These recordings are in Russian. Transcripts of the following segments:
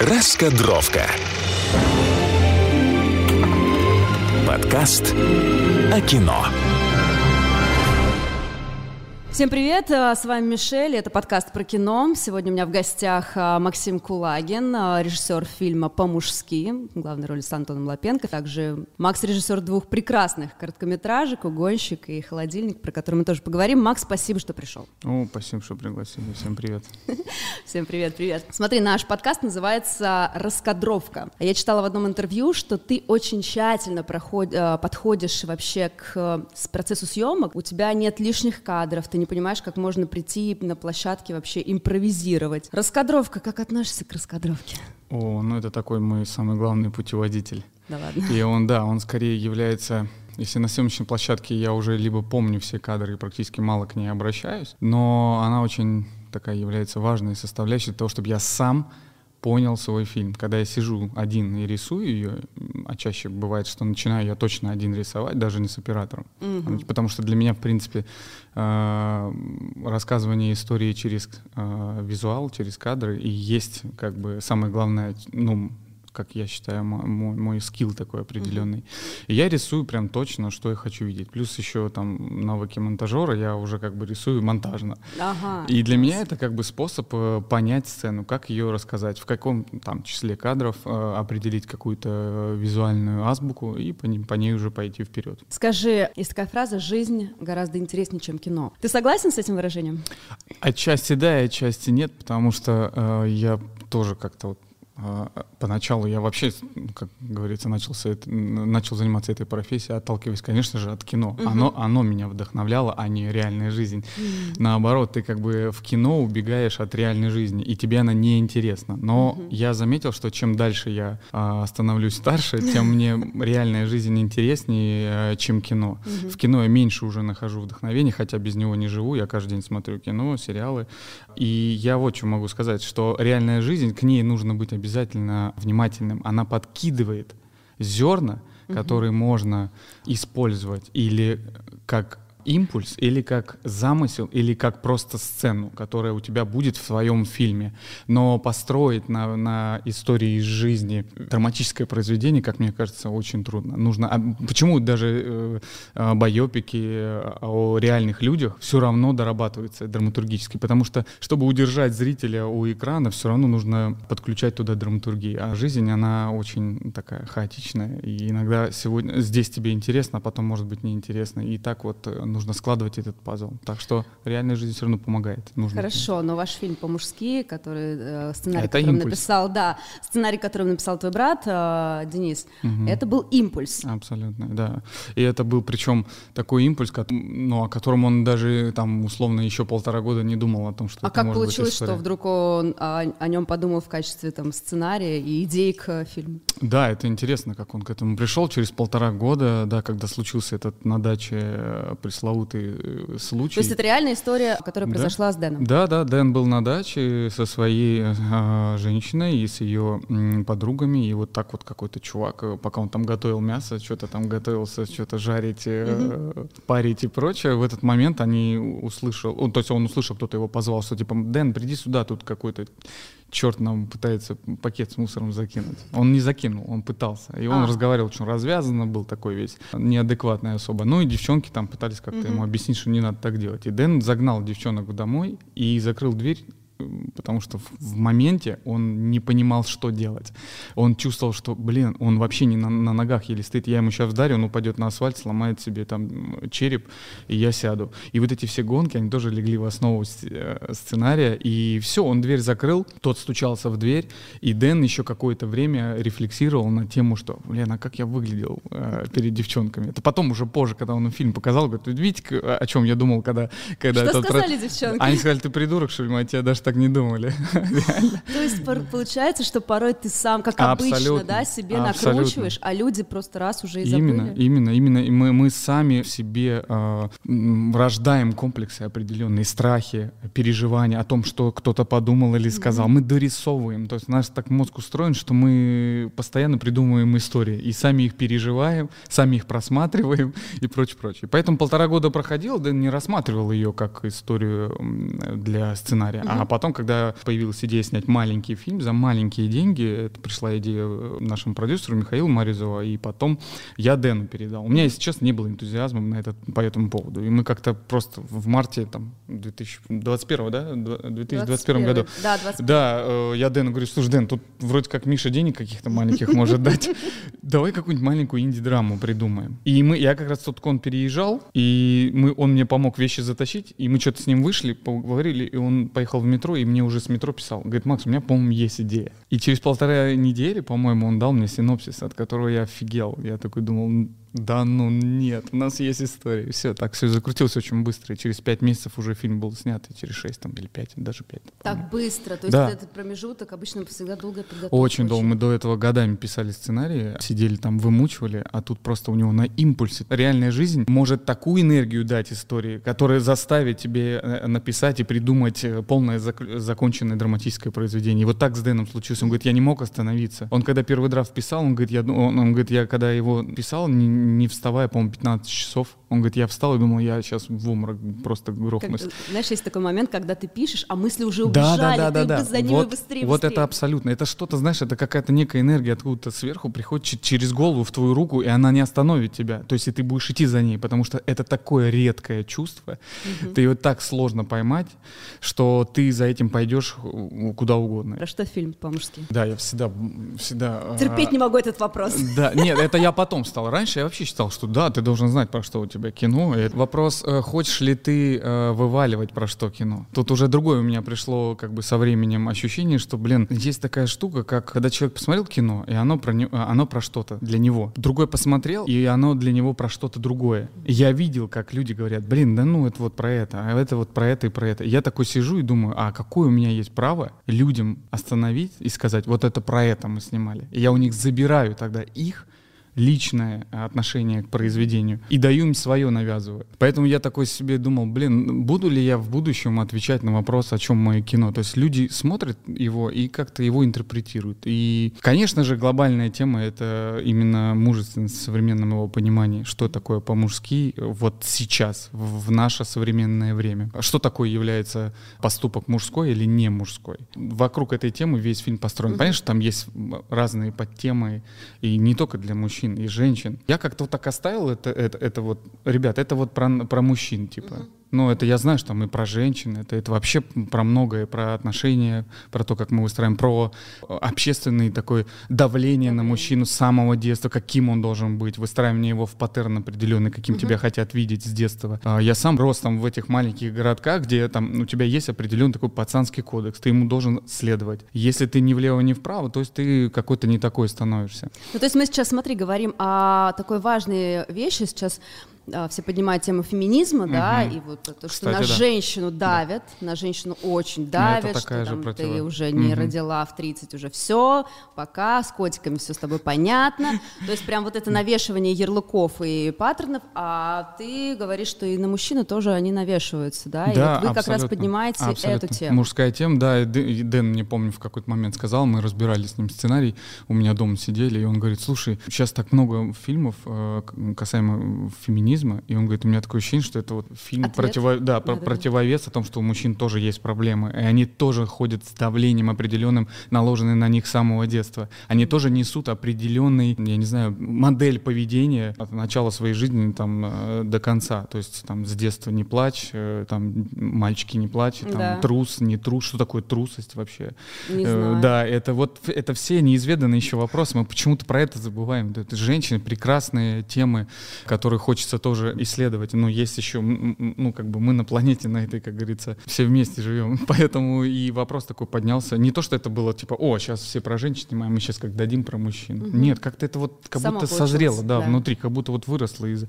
Раскадровка. Подкаст о кино. Всем привет, э, с вами Мишель, это подкаст про кино. Сегодня у меня в гостях э, Максим Кулагин, э, режиссер фильма «По-мужски», главной роли с Антоном Лапенко. Также Макс режиссер двух прекрасных короткометражек «Угонщик» и «Холодильник», про которые мы тоже поговорим. Макс, спасибо, что пришел. О, спасибо, что пригласили. Всем привет. Всем привет, привет. Смотри, наш подкаст называется «Раскадровка». Я читала в одном интервью, что ты очень тщательно подходишь вообще к процессу съемок. У тебя нет лишних кадров, ты не понимаешь, как можно прийти на площадке вообще импровизировать. Раскадровка, как относишься к раскадровке? О, ну это такой мой самый главный путеводитель. Да ладно. И он, да, он скорее является если на съемочной площадке я уже либо помню все кадры и практически мало к ней обращаюсь, но она очень такая является важной составляющей того, чтобы я сам понял свой фильм. Когда я сижу один и рисую ее, а чаще бывает, что начинаю я точно один рисовать, даже не с оператором. Угу. Потому что для меня, в принципе, э, рассказывание истории через э, визуал, через кадры и есть как бы самое главное, ну, как я считаю, мой, мой скилл такой определенный. И я рисую прям точно, что я хочу видеть. Плюс еще там навыки монтажера, я уже как бы рисую монтажно. Uh-huh. И для меня это как бы способ э, понять сцену, как ее рассказать, в каком там числе кадров э, определить какую-то визуальную азбуку и по, ней, по ней уже пойти вперед. Скажи, есть такая фраза «жизнь гораздо интереснее, чем кино». Ты согласен с этим выражением? Отчасти да, отчасти нет, потому что э, я тоже как-то вот поначалу я вообще, как говорится, начался, начал заниматься этой профессией, отталкиваясь, конечно же, от кино. Угу. Оно, оно меня вдохновляло, а не реальная жизнь. Угу. Наоборот, ты как бы в кино убегаешь от реальной жизни, и тебе она не интересна. Но угу. я заметил, что чем дальше я а, становлюсь старше, тем мне реальная жизнь интереснее, а, чем кино. Угу. В кино я меньше уже нахожу вдохновения, хотя без него не живу. Я каждый день смотрю кино, сериалы. И я вот что могу сказать, что реальная жизнь, к ней нужно быть обязательно обязательно внимательным. Она подкидывает зерна, которые можно использовать или как импульс, или как замысел, или как просто сцену, которая у тебя будет в твоем фильме. Но построить на, на истории из жизни драматическое произведение, как мне кажется, очень трудно. Нужно, а почему даже э, байопики о реальных людях все равно дорабатываются драматургически? Потому что, чтобы удержать зрителя у экрана, все равно нужно подключать туда драматургию. А жизнь, она очень такая хаотичная. И иногда сегодня здесь тебе интересно, а потом может быть неинтересно. И так вот э, нужно складывать этот пазл. Так что реальная жизнь все равно помогает. Нужно. Хорошо, но ваш фильм по-мужски, который э, сценарий, это который написал, да, сценарий, который написал твой брат э, Денис, угу. это был импульс. Абсолютно, да. И это был причем такой импульс, ну, о котором он даже там условно еще полтора года не думал о том, что. А как получилось, что вдруг он о, о нем подумал в качестве там сценария и идей к фильму? Да, это интересно, как он к этому пришел через полтора года, да, когда случился этот на даче э, пресловутый э, случай. То есть это реальная история, которая произошла да? с Дэном? Да, да, Дэн был на даче со своей э, женщиной и с ее э, подругами, и вот так вот какой-то чувак, э, пока он там готовил мясо, что-то там готовился, что-то жарить, э, mm-hmm. парить и прочее, в этот момент они услышал, ну, то есть он услышал, кто-то его позвал, что типа, Дэн, приди сюда, тут какой-то черт нам пытается пакет с мусором закинуть. Он не закинул, он пытался. И он а. разговаривал очень развязанно, был такой весь неадекватный особо. Ну и девчонки там пытались как-то угу. ему объяснить, что не надо так делать. И Дэн загнал девчонок домой и закрыл дверь потому что в моменте он не понимал, что делать. Он чувствовал, что, блин, он вообще не на, на ногах еле стоит. Я ему сейчас вдарю, он упадет на асфальт, сломает себе там череп, и я сяду. И вот эти все гонки, они тоже легли в основу э, сценария. И все, он дверь закрыл, тот стучался в дверь, и Дэн еще какое-то время рефлексировал на тему, что, блин, а как я выглядел э, перед девчонками. Это потом уже позже, когда он фильм показал, говорит, видите, о чем я думал, когда... когда что сказали про... девчонки? Они сказали, ты придурок, что ли, мы тебя даже так не думали. То есть получается, что порой ты сам, как обычно, да, себе накручиваешь, а люди просто раз уже и забыли. Именно, именно, именно. И мы, мы сами в себе э, рождаем комплексы определенные, страхи, переживания о том, что кто-то подумал или сказал. Мы дорисовываем. То есть наш так мозг устроен, что мы постоянно придумываем истории и сами их переживаем, сами их просматриваем и прочее, прочее. Поэтому полтора года проходил, да не рассматривал ее как историю для сценария, а потом потом, когда появилась идея снять маленький фильм за маленькие деньги, это пришла идея э, нашему продюсеру Михаилу Морозову, и потом я Дэну передал. У меня, если честно, не было энтузиазма на этот, по этому поводу. И мы как-то просто в марте там, 2021, да? 2021 21. году. Да, 21. Да, э, я Дэну говорю, слушай, Дэн, тут вроде как Миша денег каких-то маленьких может дать. Давай какую-нибудь маленькую инди-драму придумаем. И мы, я как раз тут кон переезжал, и мы, он мне помог вещи затащить, и мы что-то с ним вышли, поговорили, и он поехал в метро, и мне уже с метро писал. Говорит, Макс, у меня, по-моему, есть идея. И через полтора недели, по-моему, он дал мне синопсис, от которого я офигел. Я такой думал, да ну нет, у нас есть история. Все, так все закрутилось очень быстро. И через пять месяцев уже фильм был снят, и через шесть там, или пять, даже пять. Так быстро? То есть да. этот промежуток обычно всегда долго подготовка? Очень долго. Мы до этого годами писали сценарии, сидели там, вымучивали, а тут просто у него на импульсе. Реальная жизнь может такую энергию дать истории, которая заставит тебе э, написать и придумать э, полное зак- законченное драматическое произведение. И вот так с Дэном случилось. Он говорит, я не мог остановиться. Он когда первый драфт писал, он говорит, я, он, он говорит, я когда его писал, не, не вставая, по-моему, 15 часов. Он говорит, я встал и думал, я сейчас в обморок просто грохнусь. Как, знаешь, есть такой момент, когда ты пишешь, а мысли уже убежали, да, да, да, да, да. за ними вот, быстрее, Вот быстрее. это абсолютно. Это что-то, знаешь, это какая-то некая энергия откуда-то сверху приходит через голову в твою руку, и она не остановит тебя. То есть и ты будешь идти за ней, потому что это такое редкое чувство. Угу. Ты его так сложно поймать, что ты за этим пойдешь куда угодно. Про что фильм по-мужски? Да, я всегда... всегда Терпеть а... не могу этот вопрос. Да, нет, это я потом стал. Раньше я вообще считал, что да, ты должен знать, про что у тебя кино. И вопрос, э, хочешь ли ты э, вываливать про что кино. Тут уже другое у меня пришло как бы со временем ощущение, что, блин, есть такая штука, как когда человек посмотрел кино, и оно про, не, оно про что-то для него. Другой посмотрел, и оно для него про что-то другое. я видел, как люди говорят, блин, да ну это вот про это, а это вот про это и про это. Я такой сижу и думаю, а какое у меня есть право людям остановить и сказать, вот это про это мы снимали. И я у них забираю тогда их, личное отношение к произведению и даю им свое навязываю. Поэтому я такой себе думал, блин, буду ли я в будущем отвечать на вопрос, о чем мое кино. То есть люди смотрят его и как-то его интерпретируют. И, конечно же, глобальная тема — это именно мужественность в современном его понимании, что такое по-мужски вот сейчас, в наше современное время. Что такое является поступок мужской или не мужской. Вокруг этой темы весь фильм построен. Понятно, что там есть разные подтемы, и не только для мужчин, мужчин и женщин. Я как-то вот так оставил это, это, это вот, ребят, это вот про, про мужчин, типа. Uh-huh. Ну, это я знаю, что и про женщин, это, это вообще про многое, про отношения, про то, как мы выстраиваем, про общественное такое давление на мужчину с самого детства, каким он должен быть, выстраивание его в паттерн определенный, каким uh-huh. тебя хотят видеть с детства. А, я сам рос там в этих маленьких городках, где там у тебя есть определенный такой пацанский кодекс, ты ему должен следовать. Если ты ни влево, ни вправо, то есть ты какой-то не такой становишься. Ну, то есть мы сейчас, смотри, говорим о такой важной вещи сейчас, все поднимают тему феминизма, угу. да, и вот то, что Кстати, на да. женщину давят, да. на женщину очень ну, давят, что там, против... ты уже не угу. родила в 30, уже все, пока, с котиками все с тобой понятно. То есть прям вот это навешивание ярлыков и паттернов, а ты говоришь, что и на мужчину тоже они навешиваются, да, да и вот вы как раз поднимаете абсолютно. эту тему. Мужская тема, да, Дэн, не помню, в какой-то момент сказал, мы разбирали с ним сценарий, у меня дома сидели, и он говорит, слушай, сейчас так много фильмов э, касаемо феминизма, феминизма, и он говорит, у меня такое ощущение, что это вот фильм противо, да, про, противовес о том, что у мужчин тоже есть проблемы, и они тоже ходят с давлением определенным, наложенным на них с самого детства. Они тоже несут определенный, я не знаю, модель поведения от начала своей жизни там э, до конца. То есть там с детства не плачь, э, там мальчики не плачут, там да. трус, не трус, что такое трусость вообще? Не э, знаю. Да, это вот это все неизведанные еще вопросы. Мы почему-то про это забываем. Это женщины прекрасные темы, которые хочется тоже исследовать. Но есть еще, ну, как бы мы на планете на этой, как говорится, все вместе живем. Поэтому и вопрос такой поднялся. Не то, что это было типа, о, сейчас все про женщин снимаем, мы сейчас как дадим про мужчин. Угу. Нет, как-то это вот как Само будто созрело, да, да, внутри, как будто вот выросло из,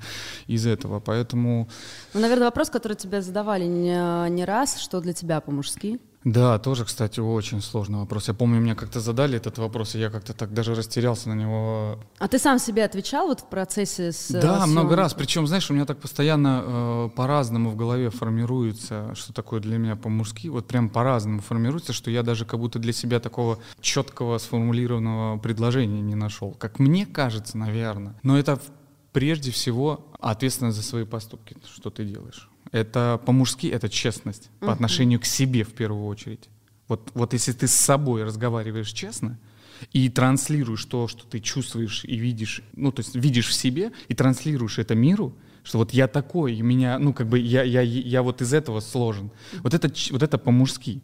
из этого. Поэтому... Ну, наверное, вопрос, который тебе задавали не, не раз, что для тебя по-мужски? Да, тоже, кстати, очень сложный вопрос. Я помню, мне как-то задали этот вопрос, и я как-то так даже растерялся на него. А ты сам себе отвечал вот в процессе с Да, съемкой? много раз. Причем, знаешь, у меня так постоянно э, по-разному в голове формируется, что такое для меня по-мужски. Вот прям по-разному формируется, что я даже как будто для себя такого четкого сформулированного предложения не нашел. Как мне кажется, наверное. Но это прежде всего ответственность за свои поступки, что ты делаешь. Это по-мужски, это честность uh-huh. по отношению к себе в первую очередь. Вот, вот если ты с собой разговариваешь честно и транслируешь то, что ты чувствуешь и видишь, ну, то есть видишь в себе и транслируешь это миру, что вот я такой, и меня, ну, как бы я, я, я вот из этого сложен. Вот это, вот это по-мужски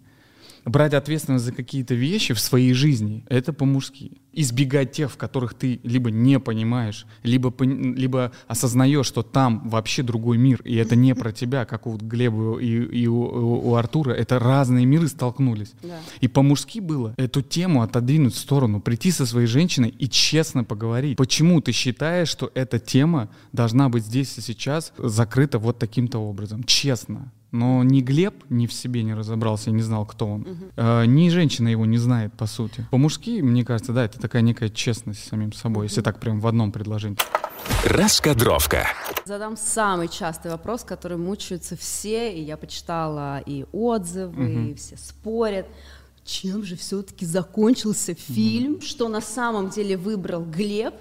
брать ответственность за какие-то вещи в своей жизни, это по-мужски. Избегать тех, в которых ты либо не понимаешь, либо, либо осознаешь, что там вообще другой мир, и это не про тебя, как у Глеба и, и у, у, Артура, это разные миры столкнулись. Да. И по-мужски было эту тему отодвинуть в сторону, прийти со своей женщиной и честно поговорить. Почему ты считаешь, что эта тема должна быть здесь и сейчас закрыта вот таким-то образом? Честно. Но ни Глеб ни в себе не разобрался, не знал, кто он. Угу. Э, ни женщина его не знает, по сути. По-мужски, мне кажется, да, это такая некая честность с самим собой, если так прям в одном предложении. Раскадровка. Задам самый частый вопрос, который мучаются все, и я почитала и отзывы, угу. и все спорят. Чем же все-таки закончился фильм, угу. что на самом деле выбрал Глеб,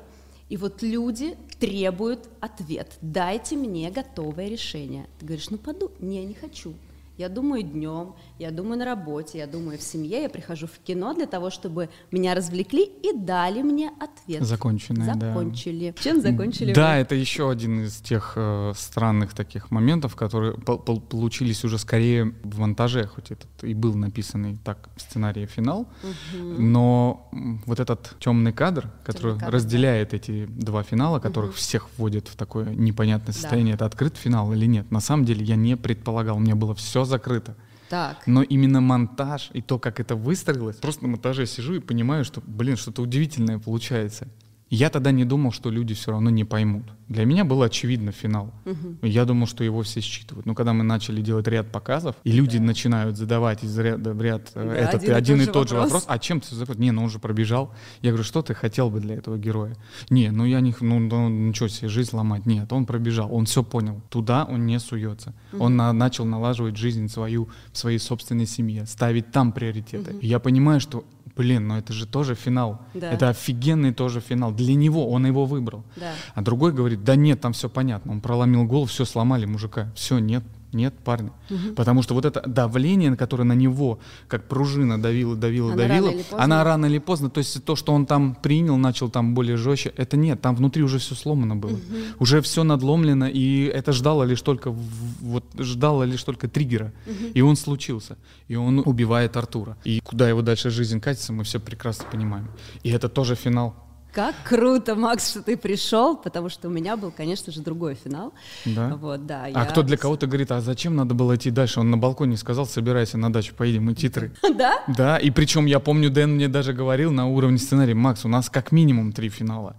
и вот люди требуют ответ. Дайте мне готовое решение. Ты говоришь, ну поду, не, не хочу. Я думаю днем, я думаю на работе, я думаю в семье, я прихожу в кино для того, чтобы меня развлекли и дали мне ответ. Законченное, Закончили. Да. Чем закончили Да, вы? это еще один из тех э, странных таких моментов, которые по получились уже скорее в монтаже, хоть этот и был написанный так в сценарии финал, угу. но вот этот темный кадр, который кадр, разделяет да. эти два финала, которых угу. всех вводит в такое непонятное состояние, да. это открыт финал или нет. На самом деле я не предполагал, мне было все закрыто. Так. Но именно монтаж и то, как это выстроилось, просто на монтаже сижу и понимаю, что, блин, что-то удивительное получается. Я тогда не думал, что люди все равно не поймут. Для меня было очевидно финал. Угу. Я думал, что его все считывают. Но когда мы начали делать ряд показов, и люди да. начинают задавать из ряда в ряд э, да, этот один, один и тот же вопрос. вопрос, а чем ты запрос? Не, ну он же пробежал. Я говорю, что ты хотел бы для этого героя? Не, ну я не, ну, ну ничего себе, жизнь ломать. Нет, он пробежал, он все понял. Туда он не суется. Угу. Он на, начал налаживать жизнь свою в своей собственной семье, ставить там приоритеты. Угу. Я понимаю, что блин, но это же тоже финал. Да. Это офигенный тоже финал. Для него, он его выбрал. Да. А другой говорит, да нет, там все понятно. Он проломил голову, все сломали мужика. Все, нет, нет, парни. Угу. Потому что вот это давление, которое на него, как пружина давила, давила, она давила, рано она рано или поздно, то есть то, что он там принял, начал там более жестче, это нет, там внутри уже все сломано было. Угу. Уже все надломлено, и это ждало лишь только, вот, ждало лишь только триггера. Угу. И он случился. И он убивает Артура. И куда его дальше жизнь катится, мы все прекрасно понимаем. И это тоже финал. Как круто, Макс, что ты пришел, потому что у меня был, конечно же, другой финал. Да? Вот, да. А я... кто для кого-то говорит, а зачем надо было идти дальше? Он на балконе сказал, собирайся на дачу, поедем, и титры. Да? Да, и причем я помню, Дэн мне даже говорил на уровне сценария, Макс, у нас как минимум три финала.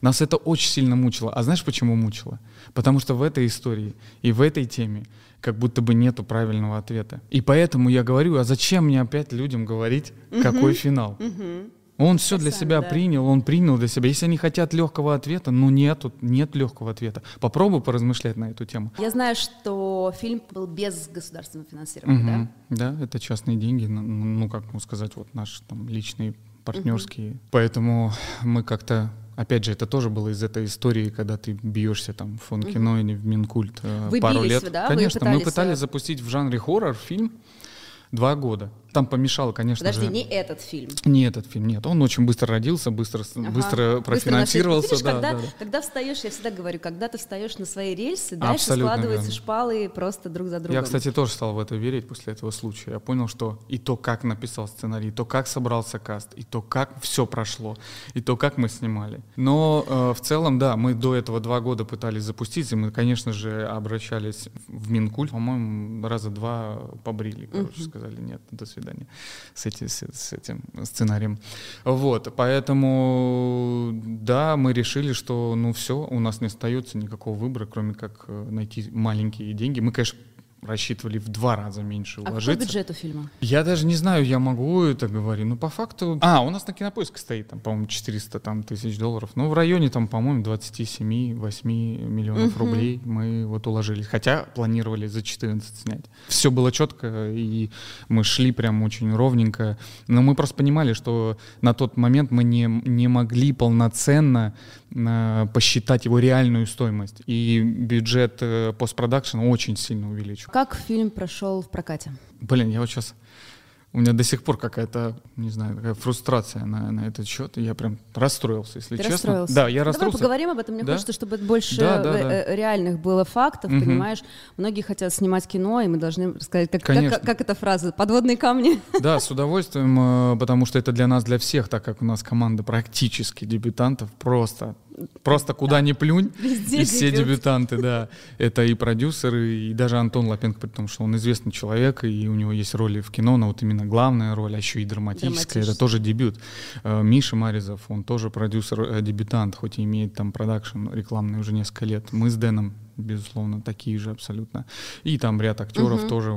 Нас это очень сильно мучило. А знаешь, почему мучило? Потому что в этой истории и в этой теме как будто бы нету правильного ответа. И поэтому я говорю, а зачем мне опять людям говорить, угу. какой финал? Угу. Он все для себя да. принял, он принял для себя. Если они хотят легкого ответа, ну нет, нет легкого ответа. Попробуй поразмышлять на эту тему. Я знаю, что фильм был без государственного финансирования, угу. да? Да, это частные деньги, ну, ну как ну, сказать, вот наши там личные, партнерские. Угу. Поэтому мы как-то Опять же, это тоже было из этой истории, когда ты бьешься там в фонд кино или в Минкульт э, Вы пару бились, лет. Да? Конечно, пытались... мы пытались запустить в жанре хоррор фильм два года. Там помешало, конечно Подожди, же... не этот фильм. Не этот фильм, нет. Он очень быстро родился, быстро, ага. быстро профинансировался. Быстро Видишь, да, когда, да, да. когда встаешь, я всегда говорю, когда ты встаешь на свои рельсы, дальше складываются верно. шпалы просто друг за другом. Я, кстати, тоже стал в это верить после этого случая. Я понял, что и то, как написал сценарий, и то, как собрался каст, и то, как все прошло, и то, как мы снимали. Но э, в целом, да, мы до этого два года пытались запустить, и мы, конечно же, обращались в Минкульт. По-моему, раза два побрили, короче, uh-huh. сказали, нет, до свидания с, эти, с, с этим сценарием. Вот, поэтому, да, мы решили, что, ну, все, у нас не остается никакого выбора, кроме как э, найти маленькие деньги. Мы, конечно, рассчитывали в два раза меньше уложиться. А какой бюджет у фильма? Я даже не знаю, я могу это говорить. Но по факту... А, у нас на кинопоиске стоит, там, по-моему, 400 там, тысяч долларов. Ну, в районе, там, по-моему, 27-8 миллионов угу. рублей мы вот уложились. Хотя планировали за 14 снять. Все было четко, и мы шли прям очень ровненько. Но мы просто понимали, что на тот момент мы не, не могли полноценно э, посчитать его реальную стоимость. И бюджет э, постпродакшена очень сильно увеличил. Как фильм прошел в прокате? Блин, я вот сейчас у меня до сих пор какая-то, не знаю, такая фрустрация на, на этот счет. И я прям расстроился, если Ты честно. расстроился? Да, я Давай расстроился. поговорим об этом. Мне Да? хочется, чтобы больше Да, да, э, да. э, реальных было фактов, Мгм. понимаешь? Многие хотят снимать кино, и мы должны рассказать, как, как, Конечно. как эта фраза, подводные камни. Да, с удовольствием, э, потому что это для нас, для всех, так как у нас команда практически дебютантов, просто, просто куда ни плюнь, Везде и все дебют. дебютанты, да. Это и продюсеры, и даже Антон Лапенко, при том, что он известный человек, и у него есть роли в кино, но вот именно главная роль, а еще и драматическая, это тоже дебют. Э, Миша Маризов, он тоже продюсер-дебютант, хоть и имеет там продакшн рекламный уже несколько лет. Мы с Дэном безусловно, такие же абсолютно. И там ряд актеров Мгм. тоже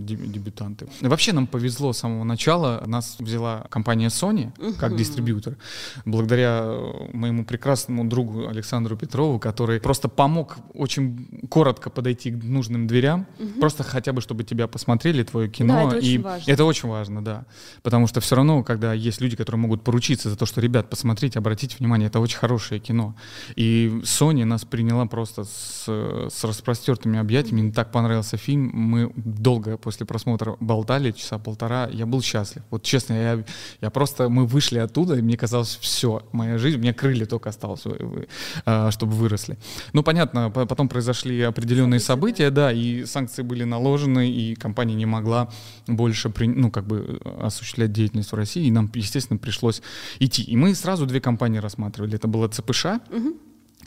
дебютанты. Вообще нам повезло с самого начала. Нас взяла компания Sony как Мгм. дистрибьютор, благодаря э, моему прекрасному другу Александру Петрову, который просто помог очень коротко подойти к нужным дверям, просто хотя бы, чтобы тебя посмотрели, твое кино. Да, это очень и важно. это очень важно, да. Потому что все равно, когда есть люди, которые могут поручиться за то, что, ребят, посмотрите, обратите внимание, это очень хорошее кино. И Sony нас приняла просто с, с распростертыми объятиями. Мне так понравился фильм. Мы долго после просмотра болтали, часа полтора. Я был счастлив. Вот честно, я, я просто... Мы вышли оттуда, и мне казалось, все, моя жизнь, у меня крылья только осталось, вы, а, чтобы выросли. Ну, понятно, по- потом произошли определенные события, да, и санкции были наложены, и компания не могла больше, при- ну, как бы э, осуществлять деятельность в России, и нам, естественно, пришлось идти. И мы сразу две компании рассматривали. Это было ЦПШ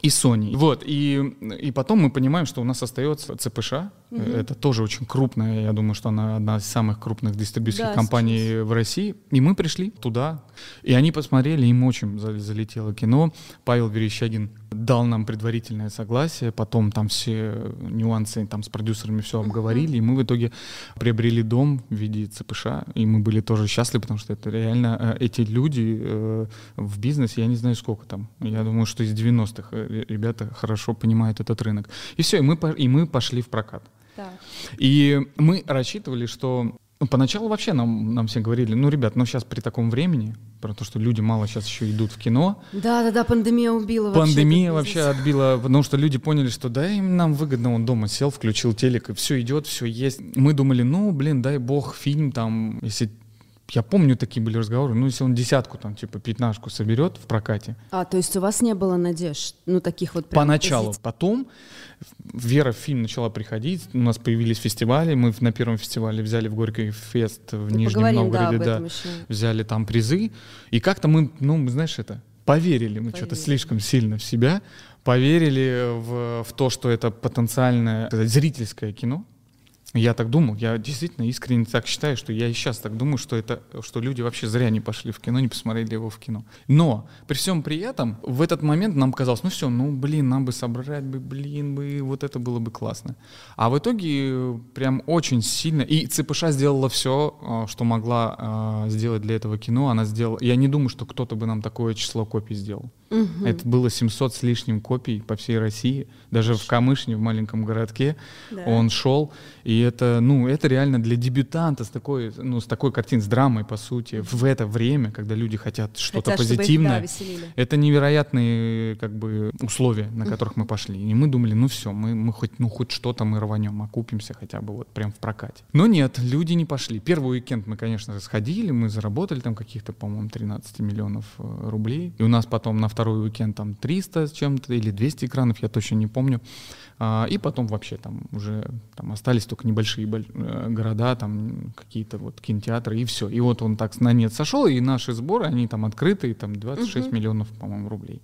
и Sony. Вот, и, и потом мы понимаем, что у нас остается ЦПШ. Это тоже очень крупная, я думаю, что она одна из самых крупных дистрибьюторских Да, компаний в России. И мы пришли туда, и они посмотрели, им очень за- залетело кино. Павел Верещагин дал нам предварительное согласие, потом там все нюансы там с продюсерами все обговорили, и мы в итоге приобрели дом в виде ЦПШ, и мы были тоже счастливы, потому что это реально э, эти люди э, в бизнесе, я не знаю сколько там, я думаю, что из 90-х э, ребята хорошо понимают этот рынок. И все, и мы, и мы пошли в прокат. Так. И мы рассчитывали, что ну, поначалу вообще нам, нам все говорили, ну, ребят, ну сейчас при таком времени, про то, что люди мало сейчас еще идут в кино, Да, да, да, пандемия убила. Пандемия вообще отбила, потому что люди поняли, что да, им нам выгодно, он дома сел, включил телек, и все идет, все есть. Мы думали, ну, блин, дай бог, фильм там, если... Я помню, такие были разговоры, ну, если он десятку, там, типа, пятнашку соберет в прокате, А, то есть у вас не было надежд, ну, таких вот поначалу. позиций? Потом вера в фильм начала приходить, у нас появились фестивали, мы на первом фестивале взяли в Горький фест в Ну, Нижнем поговорим, да, Новгороде, да, этом еще. взяли там призы, и как-то мы, ну, знаешь, это, поверили мы что-то слишком сильно в себя, поверили в, в то, что это потенциальное зрительское кино. Я так думал, я действительно искренне так считаю, что я и сейчас так думаю, что это, что люди вообще зря не пошли в кино, не посмотрели его в кино. Но при всем при этом в этот момент нам казалось, ну все, ну блин, нам бы собрать бы, блин бы, вот это было бы классно. А в итоге э, прям очень сильно, и ЦПШ сделала все, что могла э, сделать для этого кино, она сделала, я не думаю, что кто-то бы нам такое число копий сделал. Мгм. Это было 700 с лишним копий по всей России, даже в Камышне, в маленьком городке. Да. Он шел, и это, ну, это реально для дебютанта с такой, ну, с такой картиной, с драмой, по сути, в это время, когда люди хотят что-то чтобы их, да, позитивное. это невероятные, как бы, условия, на которых мы пошли. И мы думали, ну все, мы, мы хоть, ну, хоть что-то мы рванем, окупимся хотя бы вот прям в прокате. Но нет, люди не пошли. Первый уикенд мы, конечно, сходили, мы заработали там каких-то, по-моему, 13 миллионов э, рублей. И у нас потом на второй уикенд там 300 с чем-то или 200 экранов, я точно не помню. А, и потом вообще там уже там остались только небольшие боль- э, города, там какие-то вот кинотеатры и все. И вот он так на нет сошел, и наши сборы, они там открытые, там 26 Мгм. миллионов, по-моему, рублей.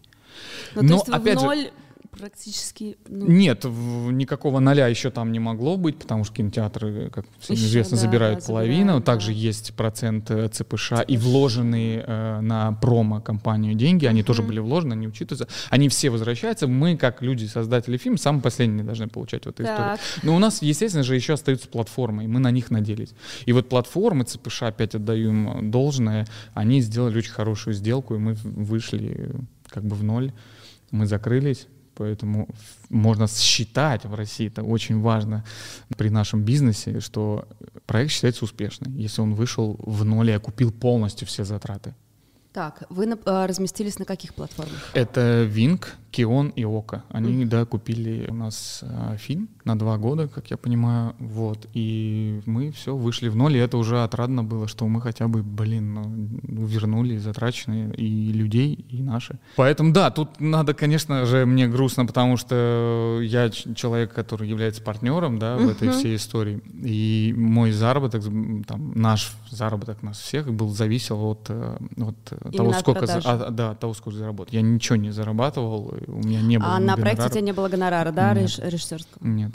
Ну, то Но, есть вы опять в же- ноль практически... ну, Нет, в- никакого ноля еще там не могло быть, потому что кинотеатры, как всем Еще, известно, да, забирают да, половину. забирают, Также да. есть процент э, ЦПШ и вложенные э, на промо-компанию деньги, они тоже Мгм. были вложены, они учитываются. Они все возвращаются. Мы, как люди, создатели фильма, самые последние должны получать в этой истории. Так. Но у нас, естественно же, еще остаются платформы, и мы на них надеялись. И вот платформы, ЦПШ, опять отдаю им должное, они сделали очень хорошую сделку, и мы вышли э, как бы в ноль. Мы закрылись, поэтому можно считать в России, это очень важно при нашем бизнесе, что проект считается успешным, если он вышел в ноль и окупил полностью все затраты. Так, вы на- а, разместились на каких платформах? Это Wing, Кион и Ока. Они, да, купили у нас э, фильм на два года, как я понимаю, вот, и мы все вышли в ноль, и это уже отрадно было, что мы хотя бы, блин, ну, вернули затраченные и людей, и наши. Поэтому, да, тут надо, конечно же, мне грустно, потому что я человек, который является партнером, да, в этой всей истории, и мой заработок, там, наш заработок нас всех был зависел от, э, от того, сколько, за, а, да, того, сколько заработал. Я ничего не зарабатывал, у меня не было А на проекте у тебя не было гонорара, да, Нет. режиссерского? Нет.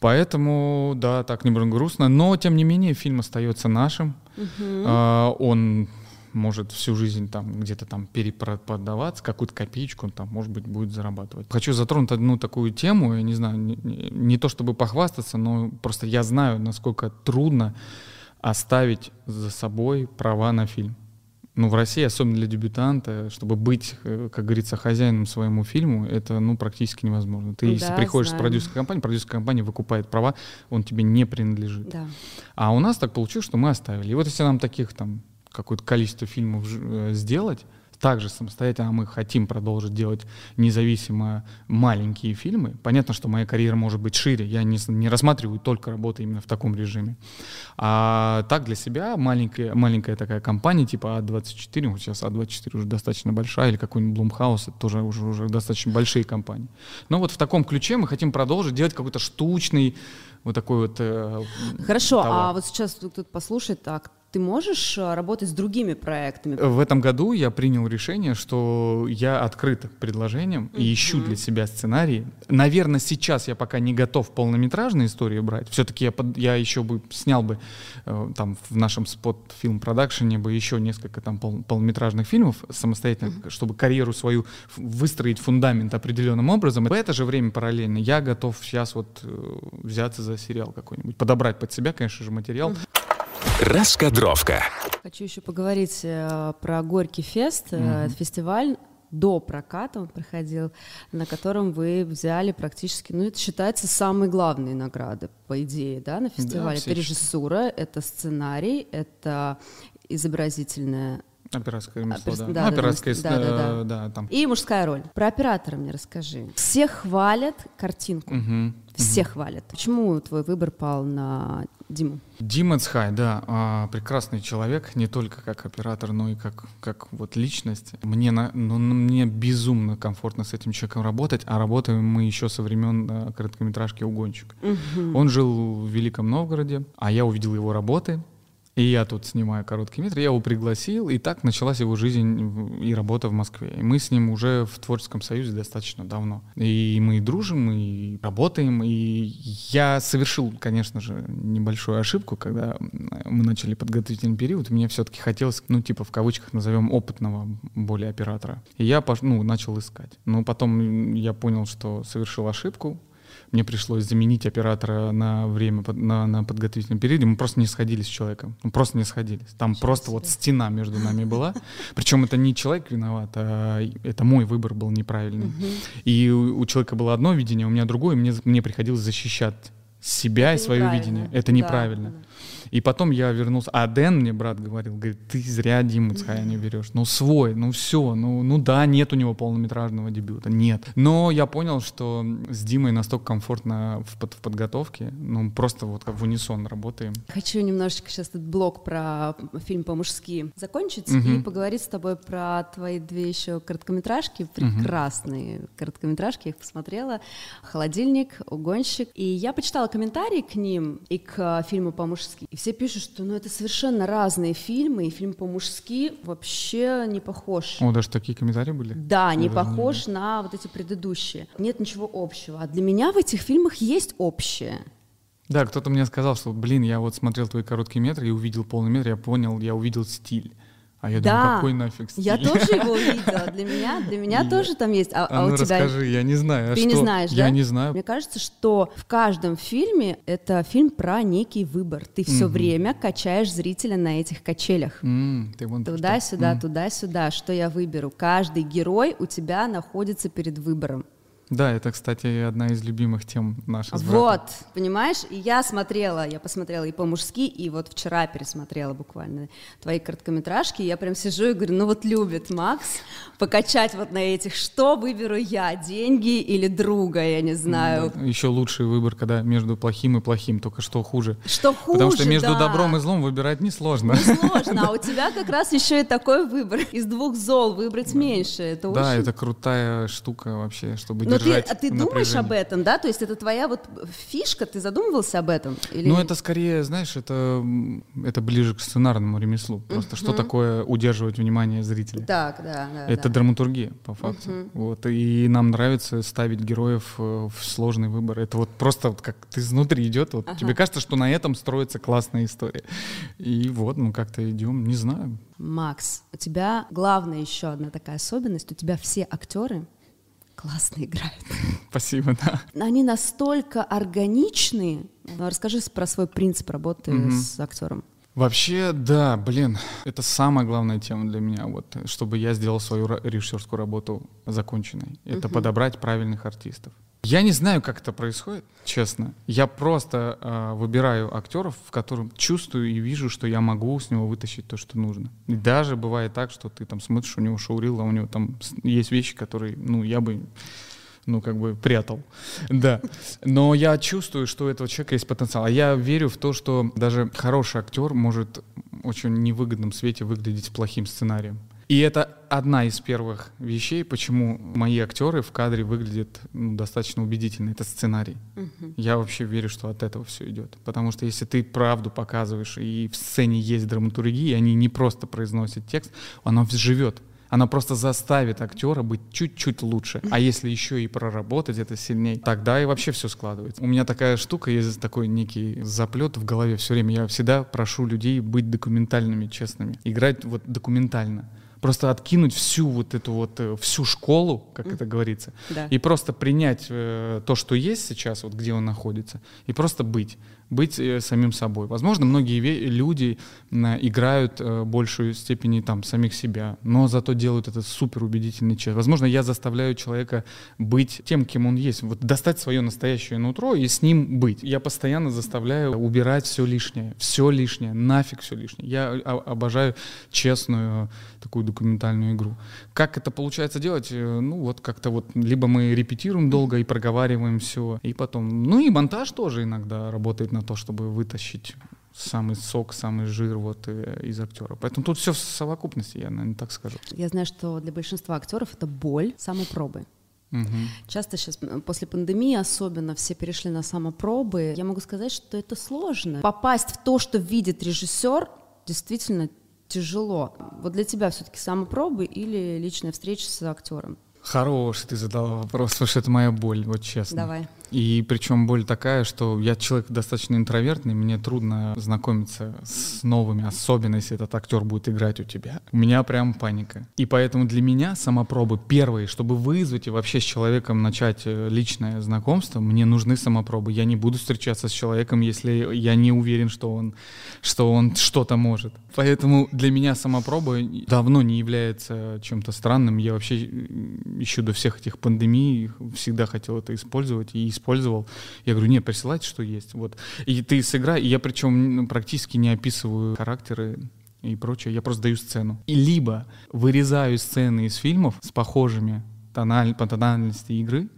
Поэтому, да, так не немного грустно, но, тем не менее, фильм остается нашим. Угу. А, он может всю жизнь там где-то там перепродаваться, какую-то копеечку он там, может быть, будет зарабатывать. Хочу затронуть одну такую тему, я не знаю, не, не то чтобы похвастаться, но просто я знаю, насколько трудно оставить за собой права на фильм ну, в России, особенно для дебютанта, чтобы быть, э, как говорится, хозяином своему фильму, это, ну, практически невозможно. Ты, да, если приходишь знаю. с продюсерской компании, продюсерская компания выкупает права, он тебе не принадлежит. Да. А у нас так получилось, что мы оставили. И вот если нам таких там какое-то количество фильмов э, сделать, также самостоятельно мы хотим продолжить делать независимо маленькие фильмы. Понятно, что моя карьера может быть шире, я не, не рассматриваю только работу именно в таком режиме. А так для себя маленькая, маленькая такая компания типа А24, вот сейчас А24 уже достаточно большая, или какой-нибудь Blumhouse, это тоже уже, уже достаточно большие компании. Но вот в таком ключе мы хотим продолжить делать какой-то штучный вот такой вот э, Хорошо, товар. а вот сейчас кто-то послушает, так, ты можешь э, работать с другими проектами? В этом году я принял решение, что я открыт к предложениям mm-hmm. и ищу для себя сценарии. Наверное, сейчас я пока не готов полнометражные истории брать. Все-таки я, под, я еще бы снял бы э, там в нашем спот-фильм продакшене бы еще несколько там пол, полнометражных фильмов самостоятельно, mm-hmm. чтобы карьеру свою выстроить фундамент определенным образом. В это же время параллельно я готов сейчас вот э, взяться за сериал какой-нибудь, подобрать под себя, конечно же, материал. Mm-hmm. Раскадровка. Хочу еще поговорить э, про Горький фест, mm-hmm. фестиваль до проката он проходил, на котором вы взяли практически, ну это считается самые главные награды, по идее, да, на фестивале. Да, это режиссура, это сценарий, это изобразительное Операторское ремесло, да. Да, Операторское, да, да, да, да, там. И мужская роль. Про оператора мне расскажи. Все хвалят картинку. Угу, Все угу. хвалят. Почему твой выбор пал на Диму? Дима Цхай, да, а, прекрасный человек, не только как оператор, но и как, как вот личность. Мне, на, ну, мне безумно комфортно с этим человеком работать, а работаем мы еще со времен да, короткометражки «Угонщик». Угу. Он жил в Великом Новгороде, а я увидел его работы, и я тут снимаю короткий метр, я его пригласил, и так началась его жизнь и работа в Москве. И мы с ним уже в творческом союзе достаточно давно. И мы дружим, и работаем, и я совершил, конечно же, небольшую ошибку, когда мы начали подготовительный период, мне все-таки хотелось, ну, типа, в кавычках назовем опытного более оператора. И я, ну, начал искать. Но потом я понял, что совершил ошибку, мне пришлось заменить оператора на время, на, на подготовительном периоде, мы просто не сходились с человеком. Мы просто не сходились. Там Ничего просто вот стена между нами была. Причем это не человек виноват, а это мой выбор был неправильный. И у, у человека было одно видение, у меня другое, и мне, мне приходилось защищать себя это и свое видение. Это неправильно. Да. И потом я вернулся. А Дэн мне брат говорил, говорит, ты зря Диму Цхая не берешь. Ну свой, ну все, ну, ну да, нет у него полнометражного дебюта, нет. Но я понял, что с Димой настолько комфортно в, под, в подготовке, ну просто вот как в унисон работаем. Хочу немножечко сейчас этот блок про фильм по-мужски закончить угу. и поговорить с тобой про твои две еще короткометражки, прекрасные угу. короткометражки, я их посмотрела. «Холодильник», «Угонщик». И я почитала комментарии к ним и к фильму по-мужски все пишут, что ну, это совершенно разные фильмы, и фильм по-мужски вообще не похож. О, даже такие комментарии были? Да, Я не похож не... на вот эти предыдущие. Нет ничего общего. А для меня в этих фильмах есть общее. Да, кто-то мне сказал, что, блин, я вот смотрел твои короткие метры и увидел полный метр, я понял, я увидел стиль. А я да, думаю, какой нафиг стиль? Я тоже его видела. Для меня, для меня тоже там есть. А, а, а ну, у тебя... расскажи, я не знаю. А Ты что? не знаешь, Я да? не знаю. Мне кажется, что в каждом фильме это фильм про некий выбор. Ты все угу. время качаешь зрителя на этих качелях. Вон туда-сюда, туда-сюда. Что я выберу? Каждый герой у тебя находится перед выбором. Да, это, кстати, одна из любимых тем наших. Вот, понимаешь, и я смотрела, я посмотрела и по-мужски, и вот вчера пересмотрела буквально твои короткометражки, и я прям сижу и говорю, ну вот любит Макс покачать вот на этих, что выберу я, деньги или друга, я не знаю. Да, Еще лучший выбор, когда между плохим и плохим, только что хуже. Что хуже, Потому что между да. добром и злом выбирать несложно. Сложно, а у тебя как раз еще и такой выбор. Из двух зол выбрать меньше. Да, это крутая штука вообще, чтобы Но ты, держать а ты думаешь об этом, да? То есть это твоя вот фишка, ты задумывался об этом? Или... Ну, это скорее, знаешь, это, это ближе к сценарному ремеслу. Просто что такое удерживать внимание зрителя? Так, да, да. Это да. драматургия, по факту. Вот, и нам нравится ставить героев э, в сложный выбор. Это вот просто вот как ты изнутри идет, вот тебе кажется, что на этом строится классная история. И вот, мы как-то идем, не знаю. Макс, у тебя главная еще одна такая особенность, у тебя все актеры классно играют. Спасибо, да. Они настолько органичные. Расскажи про свой принцип работы с актером. Вообще, да, блин, это самая главная тема для меня, вот, чтобы я сделал свою режиссерскую работу законченной. Это подобрать правильных артистов. Я не знаю, как это происходит, честно. Я просто э, выбираю актеров, в котором чувствую и вижу, что я могу с него вытащить то, что нужно. И даже бывает так, что ты там смотришь, у него шаурил, а у него там есть вещи, которые, ну, я бы ну, как бы прятал. Да. Но я чувствую, что у этого человека есть потенциал. А я верю в то, что даже хороший актер может очень невыгодном свете выглядеть плохим сценарием. И это одна из первых вещей, почему мои актеры в кадре выглядят ну, достаточно убедительно. Это сценарий. Я вообще верю, что от этого все идет. Потому что если ты правду показываешь, и в сцене есть драматургия, они не просто произносят текст, оно живет. Она просто заставит актера быть чуть-чуть лучше. А если еще и проработать это сильнее, тогда и вообще все складывается. У меня такая штука, есть такой некий заплет в голове все время. Я всегда прошу людей быть документальными, честными. Играть вот документально. Просто откинуть всю вот эту вот, э, всю школу, как это говорится, Да. и просто принять э, то, что есть сейчас, вот где он находится, и просто быть. Быть э, самим собой. Возможно, многие люди м, играют э, большую степени там самих себя, но зато делают это супер убедительный человек. Возможно, я заставляю человека быть тем, кем он есть, вот достать свое настоящее нутро и с ним быть. Я постоянно заставляю убирать все лишнее, все лишнее, нафиг все лишнее. Я обожаю честную такую документальную игру. Как это получается делать? Э, Ну вот как-то вот либо мы репетируем долго и проговариваем все, и потом, ну и монтаж тоже иногда работает на то, чтобы вытащить самый сок, самый жир вот э, из актера. Поэтому тут все в совокупности, я, наверное, так скажу. Я знаю, что для большинства актеров это боль самопробы. Мгм. Часто сейчас после пандемии особенно все перешли на самопробы. Я могу сказать, что это сложно. Попасть в то, что видит режиссер, действительно тяжело. Вот для тебя все-таки самопробы или личная встреча с актером? Хороший ты задал вопрос, потому что это моя боль, вот честно. Давай. И причем боль такая, что я человек достаточно интровертный, мне трудно знакомиться с новыми, особенно если этот актер будет играть у тебя. У меня прям паника. И поэтому для меня самопробы первые, чтобы вызвать и вообще с человеком начать э, личное знакомство, мне нужны самопробы. Я не буду встречаться с человеком, если я не уверен, что он, что он что-то может. Поэтому для меня самопроба давно не является чем-то странным. Я вообще еще до всех этих пандемий всегда хотел это использовать и использовал. Я говорю, нет, присылайте, что есть. Вот. И ты сыграй. И я причем практически не описываю характеры и прочее. Я просто даю сцену. И либо вырезаю сцены из фильмов с похожими тональ, по тональности игры,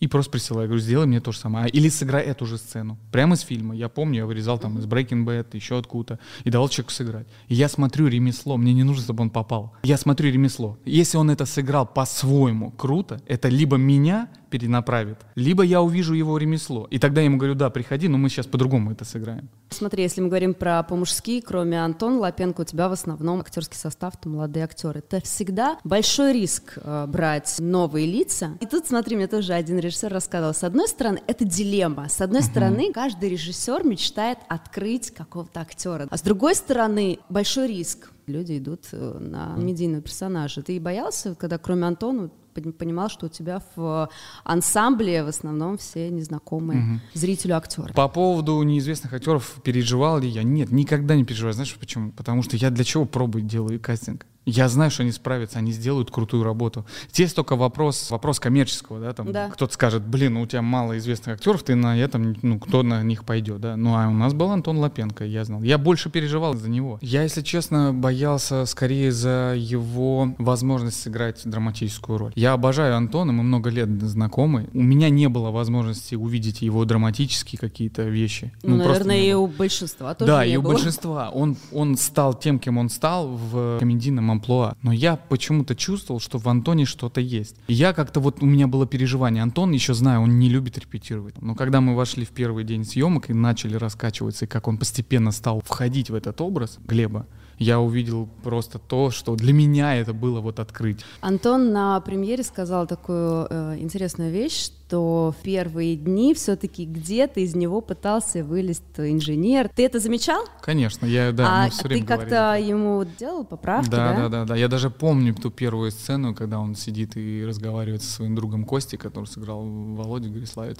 и просто присылаю, говорю, сделай мне то же самое. А, Или сыграй эту же сцену. Прямо из фильма. Я помню, я вырезал там из Breaking Bad, еще откуда-то, и давал человеку сыграть. И я смотрю ремесло, мне не нужно, чтобы он попал. Я смотрю ремесло. Если он это сыграл по-своему круто, это либо меня перенаправит, либо я увижу его ремесло. И тогда я ему говорю, да, приходи, но мы сейчас по-другому это сыграем. Смотри, если мы говорим про по-мужски, кроме Антона Лапенко, у тебя в основном актерский состав, это молодые актеры. Это всегда большой риск э, брать новые лица. И тут, смотри, мне тоже один режиссер рассказывал. С одной стороны, это дилемма. С одной стороны, каждый режиссер мечтает открыть какого-то актера. А с другой стороны, большой риск. Люди идут э, на медийного персонажа. Ты боялся, когда кроме Антона понимал, что у тебя в ансамбле в основном все незнакомые зрителю актеры. По поводу неизвестных актеров, переживал ли я? Нет, никогда не переживаю. Знаешь почему? Потому что я для чего пробую делаю кастинг? Я знаю, что они справятся, они сделают крутую работу. Здесь только вопрос, вопрос коммерческого, да, там Да. кто-то скажет, блин, ну у тебя мало известных актеров, ты на этом, ну кто на них пойдет, да. Ну а у нас был Антон Лапенко, я знал. Я больше переживал за него. Я, если честно, боялся скорее за его возможность сыграть драматическую роль. Я обожаю Антона, мы много лет знакомы. У меня не было возможности увидеть его драматические какие-то вещи. Ну, просто наверное, и у большинства тоже Да, и у было. большинства. Он, он стал тем, кем он стал в комедийном амплуа. Но я почему-то чувствовал, что в Антоне что-то есть. И я как-то вот, у меня было переживание. Антон, еще знаю, он не любит репетировать. Но когда мы вошли в первый день съемок и начали раскачиваться, и как он постепенно стал входить в этот образ Глеба, я увидел просто то, что для меня это было вот открыть. Антон на премьере сказал такую э, интересную вещь, что в первые дни все-таки где-то из него пытался вылезть инженер. Ты это замечал? Конечно, я, да, а все ты время как-то говорили. ему делал поправки, Да, да? да, да, да. Я даже помню ту первую сцену, когда он сидит и разговаривает со своим другом Костей, который сыграл Володя Гориславец.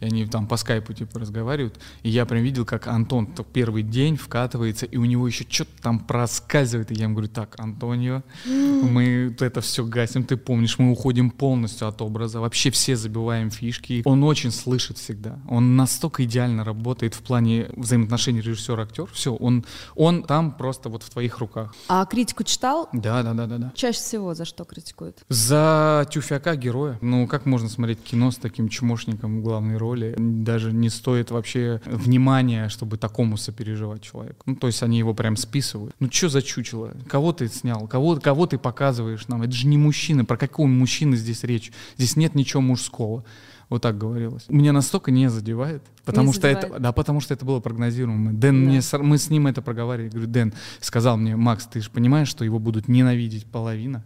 И они там по скайпу типа разговаривают. И я прям видел, как Антон то первый день вкатывается, и у него еще что-то там проскальзывает. И я ему говорю, так, Антонио, мы это все гасим, ты помнишь, мы уходим полностью от образа, вообще все забиваем фишки. Он очень слышит всегда. Он настолько идеально работает в плане взаимоотношений режиссер-актер. Все, он, он там просто вот в твоих руках. А критику читал? Да, да, да, да, да. Чаще всего за что критикуют? За тюфяка героя. Ну, как можно смотреть кино с таким чмошником в главной роли? Даже не стоит вообще внимания, чтобы такому сопереживать человеку. Ну, то есть они его прям списывают. Ну, что за чучело? Кого ты снял? Кого, кого ты показываешь нам? Это же не мужчина. Про какого мужчины здесь речь? Здесь нет ничего мужского. Вот так говорилось. Меня настолько не задевает, потому что это, да, потому что это было прогнозируемо. Дэн Да. мне, мы с ним это проговаривали. Говорю, Дэн сказал мне, Макс, ты же понимаешь, что его будут ненавидеть половина,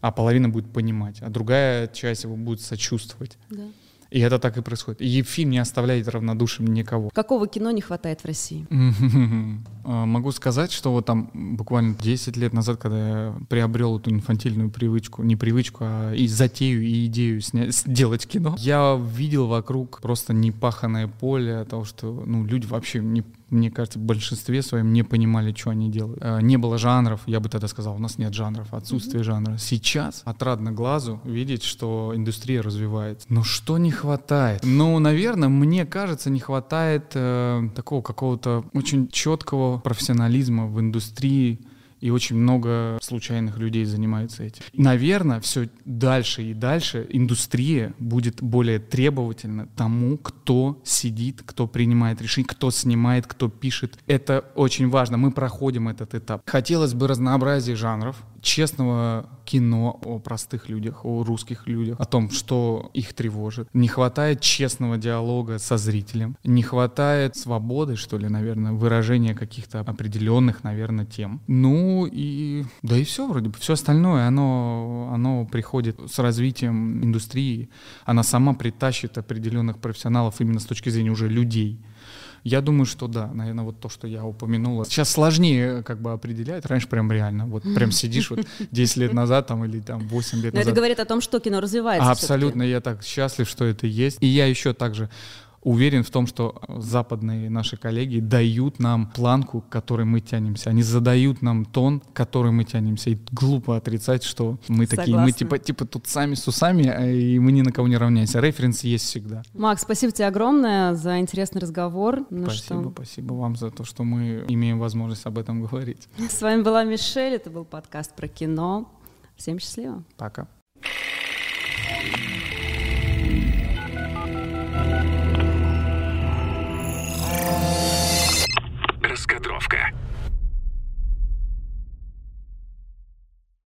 а половина будет понимать, а другая часть его будет сочувствовать. Да. И это так и происходит. И фильм не оставляет равнодушным никого. Какого кино не хватает в России? А, Могу сказать, что вот там буквально 10 лет назад, когда я приобрел эту инфантильную привычку, не привычку, а и затею, и идею сня- сделать кино, я видел вокруг просто непаханное поле того, что ну, люди вообще, не, мне кажется, в большинстве своем не понимали, что они делают. А, Не было жанров, я бы тогда сказал, у нас нет жанров, отсутствие жанра. Сейчас отрадно глазу видеть, что индустрия развивается. Но что не хватает? Ну, наверное, мне кажется, не хватает э, такого какого-то очень четкого профессионализма в индустрии, и очень много случайных людей занимаются этим. Наверное, все дальше и дальше индустрия будет более требовательна тому, кто сидит, кто принимает решения, кто снимает, кто пишет. Это очень важно. Мы проходим этот этап. Хотелось бы разнообразия жанров, честного кино о простых людях, о русских людях, о том, что их тревожит. Не хватает честного диалога со зрителем. Не хватает свободы, что ли, наверное, выражения каких-то определенных, наверное, тем. Ну и да и все вроде бы. Все остальное, оно, оно приходит с развитием индустрии. Она сама притащит определенных профессионалов именно с точки зрения уже людей. Я думаю, что да, наверное, вот то, что я упомянула. Сейчас сложнее как бы определять, раньше прям реально, вот прям сидишь вот 10 лет назад там или там 8 лет Но это назад. говорит о том, что кино развивается. Абсолютно, я так счастлив, что это есть. И я еще также уверен в том, что западные наши коллеги дают нам планку, к которой мы тянемся. Они задают нам тон, к который мы тянемся. И глупо отрицать, что мы такие, мы Согласна. типа, типа тут сами с усами, а и мы ни на кого не равняемся. Референс есть всегда. Макс, спасибо тебе огромное за интересный разговор. Ну спасибо, что, спасибо вам за то, что мы имеем возможность об этом говорить. с вами была Мишель, это был подкаст про кино. Всем счастливо. Пока.